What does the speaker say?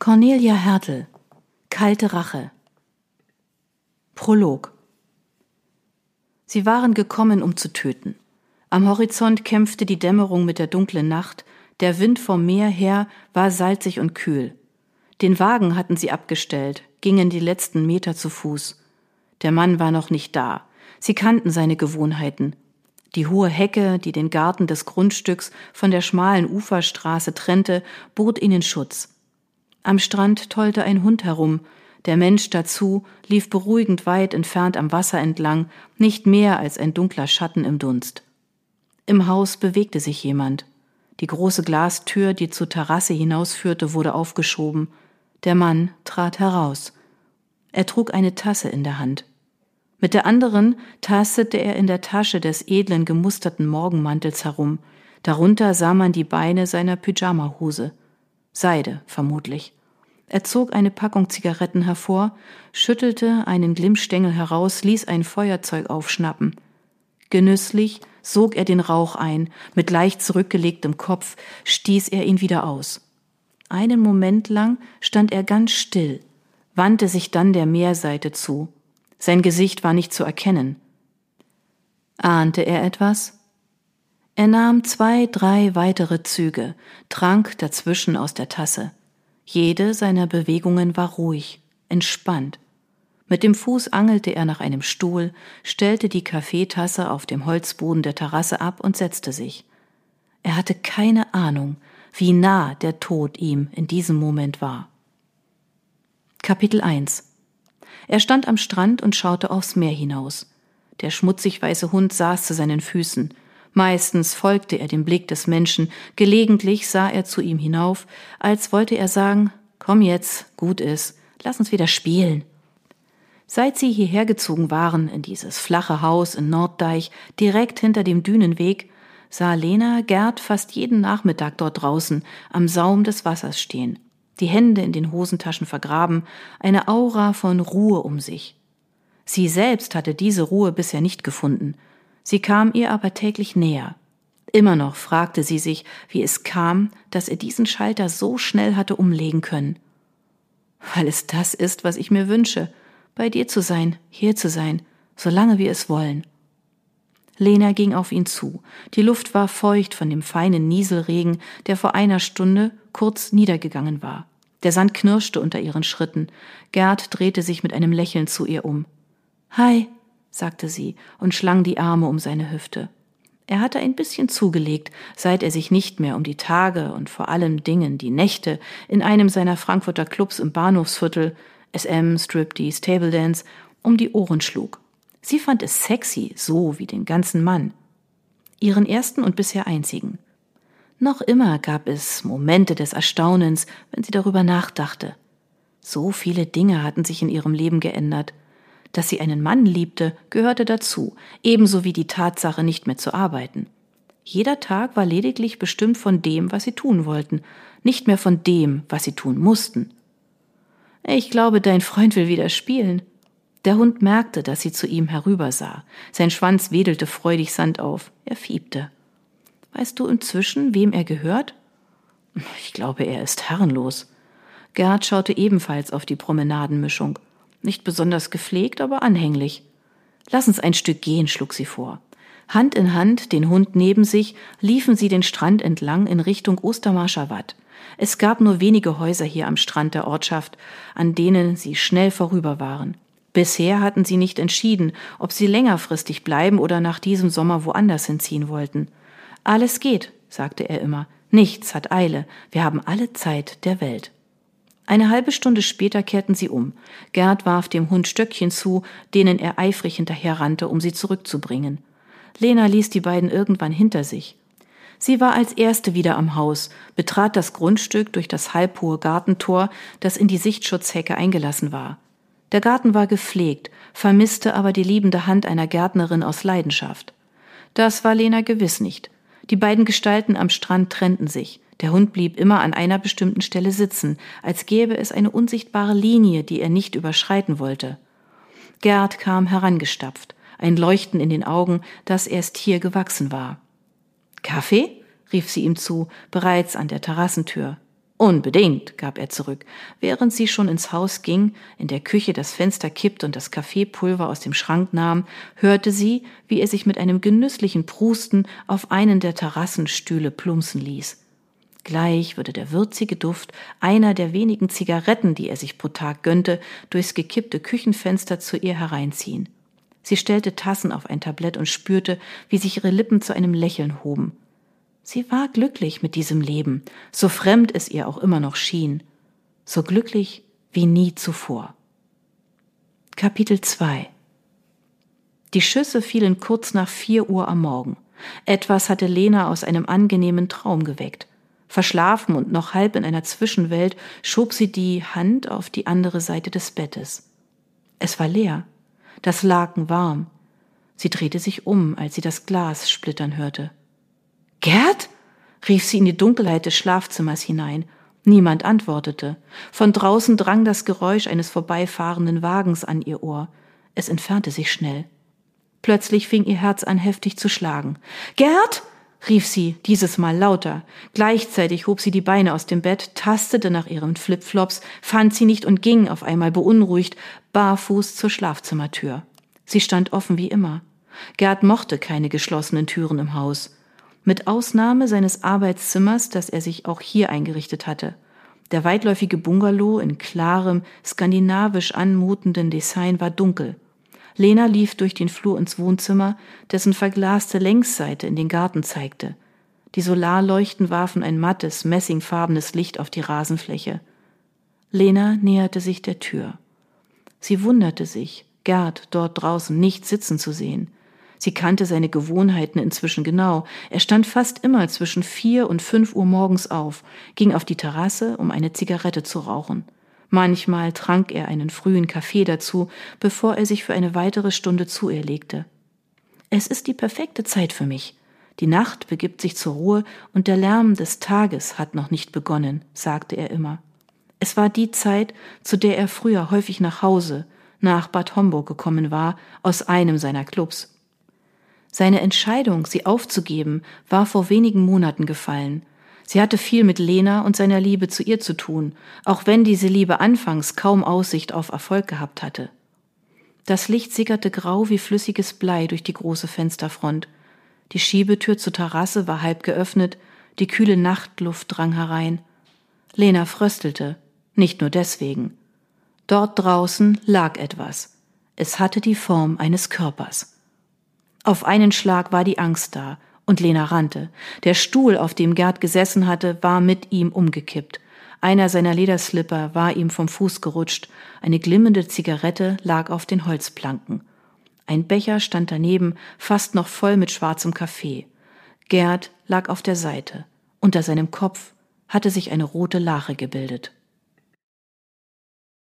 Cornelia Hertel Kalte Rache Prolog Sie waren gekommen, um zu töten. Am Horizont kämpfte die Dämmerung mit der dunklen Nacht, der Wind vom Meer her war salzig und kühl. Den Wagen hatten sie abgestellt, gingen die letzten Meter zu Fuß. Der Mann war noch nicht da. Sie kannten seine Gewohnheiten. Die hohe Hecke, die den Garten des Grundstücks von der schmalen Uferstraße trennte, bot ihnen Schutz. Am Strand tollte ein Hund herum, der Mensch dazu lief beruhigend weit entfernt am Wasser entlang, nicht mehr als ein dunkler Schatten im Dunst. Im Haus bewegte sich jemand. Die große Glastür, die zur Terrasse hinausführte, wurde aufgeschoben. Der Mann trat heraus. Er trug eine Tasse in der Hand. Mit der anderen tastete er in der Tasche des edlen gemusterten Morgenmantels herum. Darunter sah man die Beine seiner Pyjamahose. Seide, vermutlich. Er zog eine Packung Zigaretten hervor, schüttelte einen Glimmstängel heraus, ließ ein Feuerzeug aufschnappen. Genüsslich sog er den Rauch ein, mit leicht zurückgelegtem Kopf stieß er ihn wieder aus. Einen Moment lang stand er ganz still, wandte sich dann der Meerseite zu. Sein Gesicht war nicht zu erkennen. Ahnte er etwas? Er nahm zwei, drei weitere Züge, trank dazwischen aus der Tasse. Jede seiner Bewegungen war ruhig, entspannt. Mit dem Fuß angelte er nach einem Stuhl, stellte die Kaffeetasse auf dem Holzboden der Terrasse ab und setzte sich. Er hatte keine Ahnung, wie nah der Tod ihm in diesem Moment war. Kapitel 1 Er stand am Strand und schaute aufs Meer hinaus. Der schmutzig weiße Hund saß zu seinen Füßen. Meistens folgte er dem Blick des Menschen, gelegentlich sah er zu ihm hinauf, als wollte er sagen, komm jetzt, gut ist, lass uns wieder spielen. Seit sie hierher gezogen waren, in dieses flache Haus in Norddeich, direkt hinter dem Dünenweg, sah Lena Gerd fast jeden Nachmittag dort draußen am Saum des Wassers stehen, die Hände in den Hosentaschen vergraben, eine Aura von Ruhe um sich. Sie selbst hatte diese Ruhe bisher nicht gefunden, sie kam ihr aber täglich näher. Immer noch fragte sie sich, wie es kam, dass er diesen Schalter so schnell hatte umlegen können. Weil es das ist, was ich mir wünsche, bei dir zu sein, hier zu sein, solange wir es wollen. Lena ging auf ihn zu. Die Luft war feucht von dem feinen Nieselregen, der vor einer Stunde kurz niedergegangen war. Der Sand knirschte unter ihren Schritten. Gerd drehte sich mit einem Lächeln zu ihr um. Hi, sagte sie und schlang die Arme um seine Hüfte. Er hatte ein bisschen zugelegt, seit er sich nicht mehr um die Tage und vor allem Dingen die Nächte in einem seiner Frankfurter Clubs im Bahnhofsviertel, SM, Striptease, Table Dance, um die Ohren schlug. Sie fand es sexy, so wie den ganzen Mann. Ihren ersten und bisher einzigen. Noch immer gab es Momente des Erstaunens, wenn sie darüber nachdachte. So viele Dinge hatten sich in ihrem Leben geändert. Dass sie einen Mann liebte, gehörte dazu, ebenso wie die Tatsache, nicht mehr zu arbeiten. Jeder Tag war lediglich bestimmt von dem, was sie tun wollten, nicht mehr von dem, was sie tun mussten. Ich glaube, dein Freund will wieder spielen. Der Hund merkte, dass sie zu ihm herübersah. Sein Schwanz wedelte freudig Sand auf. Er fiebte. Weißt du inzwischen, wem er gehört? Ich glaube, er ist herrenlos. Gerd schaute ebenfalls auf die Promenadenmischung. Nicht besonders gepflegt, aber anhänglich. Lass uns ein Stück gehen, schlug sie vor. Hand in Hand, den Hund neben sich, liefen sie den Strand entlang in Richtung Ostermarscher Watt. Es gab nur wenige Häuser hier am Strand der Ortschaft, an denen sie schnell vorüber waren. Bisher hatten sie nicht entschieden, ob sie längerfristig bleiben oder nach diesem Sommer woanders hinziehen wollten. Alles geht, sagte er immer. Nichts hat Eile. Wir haben alle Zeit der Welt. Eine halbe Stunde später kehrten sie um. Gerd warf dem Hund Stöckchen zu, denen er eifrig hinterherrannte, um sie zurückzubringen. Lena ließ die beiden irgendwann hinter sich. Sie war als erste wieder am Haus, betrat das Grundstück durch das halbhohe Gartentor, das in die Sichtschutzhecke eingelassen war. Der Garten war gepflegt, vermisste aber die liebende Hand einer Gärtnerin aus Leidenschaft. Das war Lena gewiss nicht. Die beiden Gestalten am Strand trennten sich. Der Hund blieb immer an einer bestimmten Stelle sitzen, als gäbe es eine unsichtbare Linie, die er nicht überschreiten wollte. Gerd kam herangestapft, ein Leuchten in den Augen, das erst hier gewachsen war. Kaffee? rief sie ihm zu, bereits an der Terrassentür. Unbedingt, gab er zurück, während sie schon ins Haus ging, in der Küche das Fenster kippt und das Kaffeepulver aus dem Schrank nahm, hörte sie, wie er sich mit einem genüsslichen Prusten auf einen der Terrassenstühle plumpsen ließ. Gleich würde der würzige Duft einer der wenigen Zigaretten, die er sich pro Tag gönnte, durchs gekippte Küchenfenster zu ihr hereinziehen. Sie stellte Tassen auf ein Tablett und spürte, wie sich ihre Lippen zu einem Lächeln hoben. Sie war glücklich mit diesem Leben, so fremd es ihr auch immer noch schien, so glücklich wie nie zuvor. Kapitel 2 Die Schüsse fielen kurz nach vier Uhr am Morgen. Etwas hatte Lena aus einem angenehmen Traum geweckt. Verschlafen und noch halb in einer Zwischenwelt schob sie die Hand auf die andere Seite des Bettes. Es war leer, das Laken warm. Sie drehte sich um, als sie das Glas splittern hörte. Gerd? rief sie in die Dunkelheit des Schlafzimmers hinein. Niemand antwortete. Von draußen drang das Geräusch eines vorbeifahrenden Wagens an ihr Ohr. Es entfernte sich schnell. Plötzlich fing ihr Herz an heftig zu schlagen. Gerd? Rief sie, dieses Mal lauter. Gleichzeitig hob sie die Beine aus dem Bett, tastete nach ihren Flipflops, fand sie nicht und ging auf einmal beunruhigt, barfuß zur Schlafzimmertür. Sie stand offen wie immer. Gerd mochte keine geschlossenen Türen im Haus mit Ausnahme seines Arbeitszimmers, das er sich auch hier eingerichtet hatte. Der weitläufige Bungalow in klarem, skandinavisch anmutenden Design war dunkel. Lena lief durch den Flur ins Wohnzimmer, dessen verglaste Längsseite in den Garten zeigte. Die Solarleuchten warfen ein mattes, messingfarbenes Licht auf die Rasenfläche. Lena näherte sich der Tür. Sie wunderte sich, Gerd dort draußen nicht sitzen zu sehen. Sie kannte seine Gewohnheiten inzwischen genau. Er stand fast immer zwischen vier und fünf Uhr morgens auf, ging auf die Terrasse, um eine Zigarette zu rauchen. Manchmal trank er einen frühen Kaffee dazu, bevor er sich für eine weitere Stunde zu ihr legte. Es ist die perfekte Zeit für mich. Die Nacht begibt sich zur Ruhe und der Lärm des Tages hat noch nicht begonnen, sagte er immer. Es war die Zeit, zu der er früher häufig nach Hause, nach Bad Homburg gekommen war, aus einem seiner Clubs. Seine Entscheidung, sie aufzugeben, war vor wenigen Monaten gefallen. Sie hatte viel mit Lena und seiner Liebe zu ihr zu tun, auch wenn diese Liebe anfangs kaum Aussicht auf Erfolg gehabt hatte. Das Licht sickerte grau wie flüssiges Blei durch die große Fensterfront. Die Schiebetür zur Terrasse war halb geöffnet, die kühle Nachtluft drang herein. Lena fröstelte, nicht nur deswegen. Dort draußen lag etwas. Es hatte die Form eines Körpers. Auf einen Schlag war die Angst da, und Lena rannte. Der Stuhl, auf dem Gerd gesessen hatte, war mit ihm umgekippt. Einer seiner Lederslipper war ihm vom Fuß gerutscht, eine glimmende Zigarette lag auf den Holzplanken. Ein Becher stand daneben, fast noch voll mit schwarzem Kaffee. Gerd lag auf der Seite. Unter seinem Kopf hatte sich eine rote Lache gebildet.